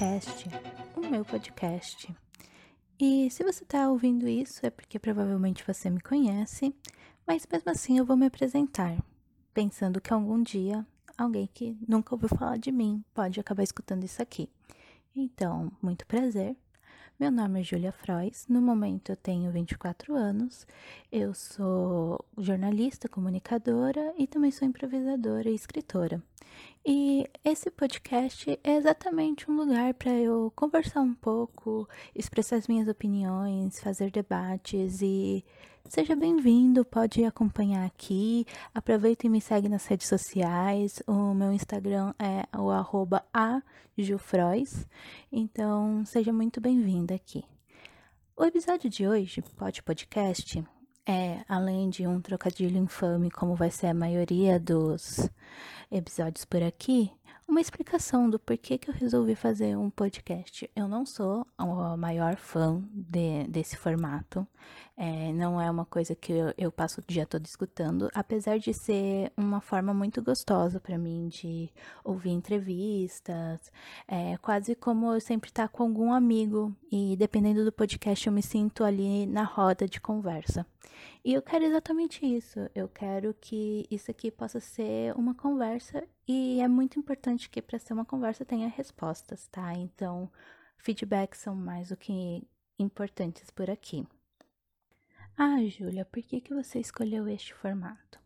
podcast, o meu podcast. E se você está ouvindo isso é porque provavelmente você me conhece, mas mesmo assim eu vou me apresentar, pensando que algum dia alguém que nunca ouviu falar de mim pode acabar escutando isso aqui. Então, muito prazer. Meu nome é Julia Frois, no momento eu tenho 24 anos, eu sou jornalista, comunicadora e também sou improvisadora e escritora. E esse podcast é exatamente um lugar para eu conversar um pouco, expressar as minhas opiniões, fazer debates e seja bem-vindo, pode acompanhar aqui. Aproveita e me segue nas redes sociais. O meu Instagram é o arroba ajufrois. Então, seja muito bem-vinda aqui. O episódio de hoje, Pod Podcast, é, além de um trocadilho infame, como vai ser a maioria dos episódios por aqui, uma explicação do porquê que eu resolvi fazer um podcast. Eu não sou a maior fã de, desse formato, é, não é uma coisa que eu, eu, passo o dia todo escutando, apesar de ser uma forma muito gostosa para mim de ouvir entrevistas, é quase como eu sempre estar tá com algum amigo e dependendo do podcast eu me sinto ali na roda de conversa. E eu quero exatamente isso. Eu quero que isso aqui possa ser uma conversa e é muito importante que para ser uma conversa tenha respostas, tá? Então, feedbacks são mais do que importantes por aqui. Ah, Júlia, por que, que você escolheu este formato?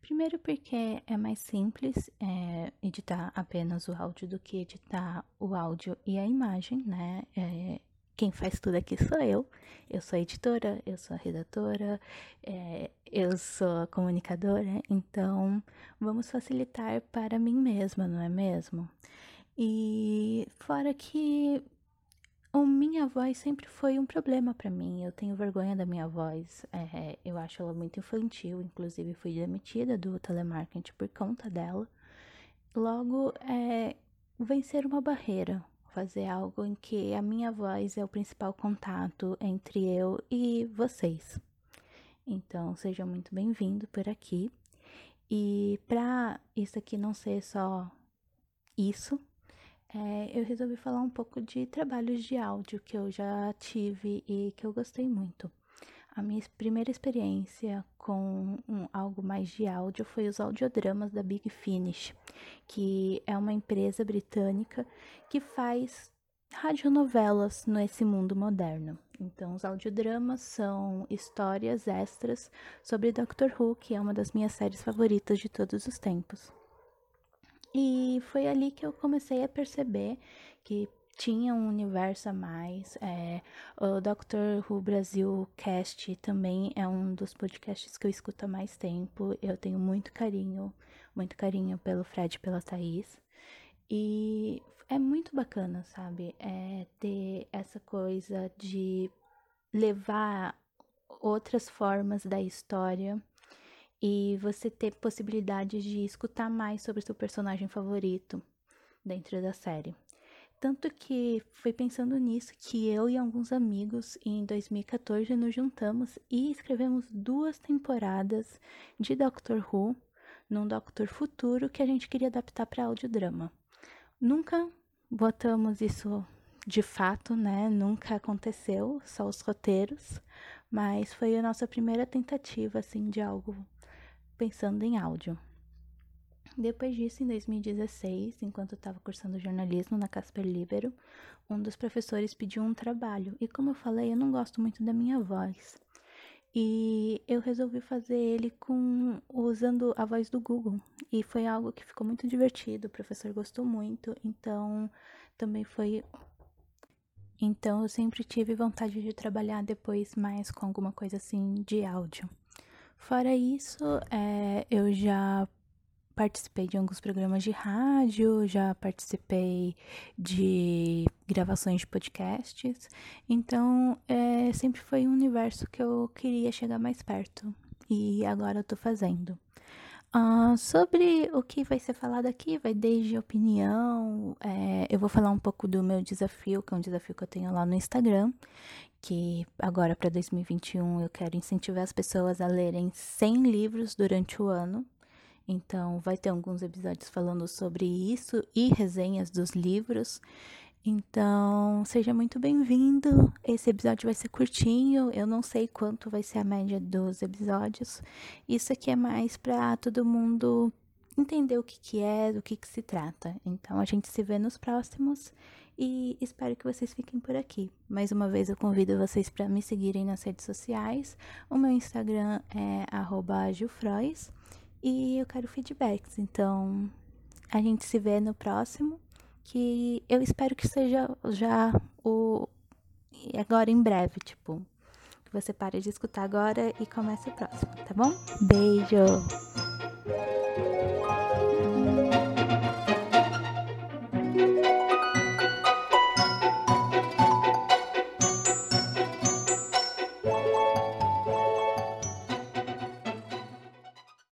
Primeiro porque é mais simples é, editar apenas o áudio do que editar o áudio e a imagem, né? É, quem faz tudo aqui sou eu. Eu sou editora, eu sou redatora, é, eu sou comunicadora, então vamos facilitar para mim mesma, não é mesmo? E fora que a minha voz sempre foi um problema para mim. Eu tenho vergonha da minha voz. É, eu acho ela muito infantil. Inclusive, fui demitida do telemarketing por conta dela. Logo, é, vencer uma barreira, fazer algo em que a minha voz é o principal contato entre eu e vocês. Então, seja muito bem-vindo por aqui. E para isso aqui não ser só isso, é, eu resolvi falar um pouco de trabalhos de áudio que eu já tive e que eu gostei muito. A minha primeira experiência com um, algo mais de áudio foi os audiodramas da Big Finish, que é uma empresa britânica que faz radionovelas nesse mundo moderno. Então, os audiodramas são histórias extras sobre Doctor Who, que é uma das minhas séries favoritas de todos os tempos. E foi ali que eu comecei a perceber que tinha um universo a mais. É, o Doctor Who Brasil Cast também é um dos podcasts que eu escuto há mais tempo. Eu tenho muito carinho, muito carinho pelo Fred e pela Thaís. E é muito bacana, sabe? É ter essa coisa de levar outras formas da história e você ter possibilidade de escutar mais sobre seu personagem favorito dentro da série. Tanto que foi pensando nisso que eu e alguns amigos em 2014 nos juntamos e escrevemos duas temporadas de Doctor Who num Doctor Futuro que a gente queria adaptar para audiodrama. Nunca botamos isso de fato, né? Nunca aconteceu, só os roteiros, mas foi a nossa primeira tentativa assim de algo pensando em áudio. Depois disso, em 2016, enquanto estava cursando jornalismo na Casper Libero, um dos professores pediu um trabalho. E como eu falei, eu não gosto muito da minha voz. E eu resolvi fazer ele com usando a voz do Google. E foi algo que ficou muito divertido, o professor gostou muito, então também foi então eu sempre tive vontade de trabalhar depois mais com alguma coisa assim de áudio. Fora isso, é, eu já participei de alguns programas de rádio, já participei de gravações de podcasts, então é, sempre foi um universo que eu queria chegar mais perto e agora eu tô fazendo. Uh, sobre o que vai ser falado aqui, vai desde opinião, é, eu vou falar um pouco do meu desafio, que é um desafio que eu tenho lá no Instagram, que agora para 2021 eu quero incentivar as pessoas a lerem 100 livros durante o ano. Então, vai ter alguns episódios falando sobre isso e resenhas dos livros. Então, seja muito bem-vindo. Esse episódio vai ser curtinho, eu não sei quanto vai ser a média dos episódios. Isso aqui é mais para todo mundo entender o que, que é, do que, que se trata. Então, a gente se vê nos próximos e espero que vocês fiquem por aqui. Mais uma vez, eu convido vocês para me seguirem nas redes sociais. O meu Instagram é @gilfrois e eu quero feedbacks. Então, a gente se vê no próximo que eu espero que seja já o agora em breve, tipo, que você pare de escutar agora e comece o próximo, tá bom? Beijo.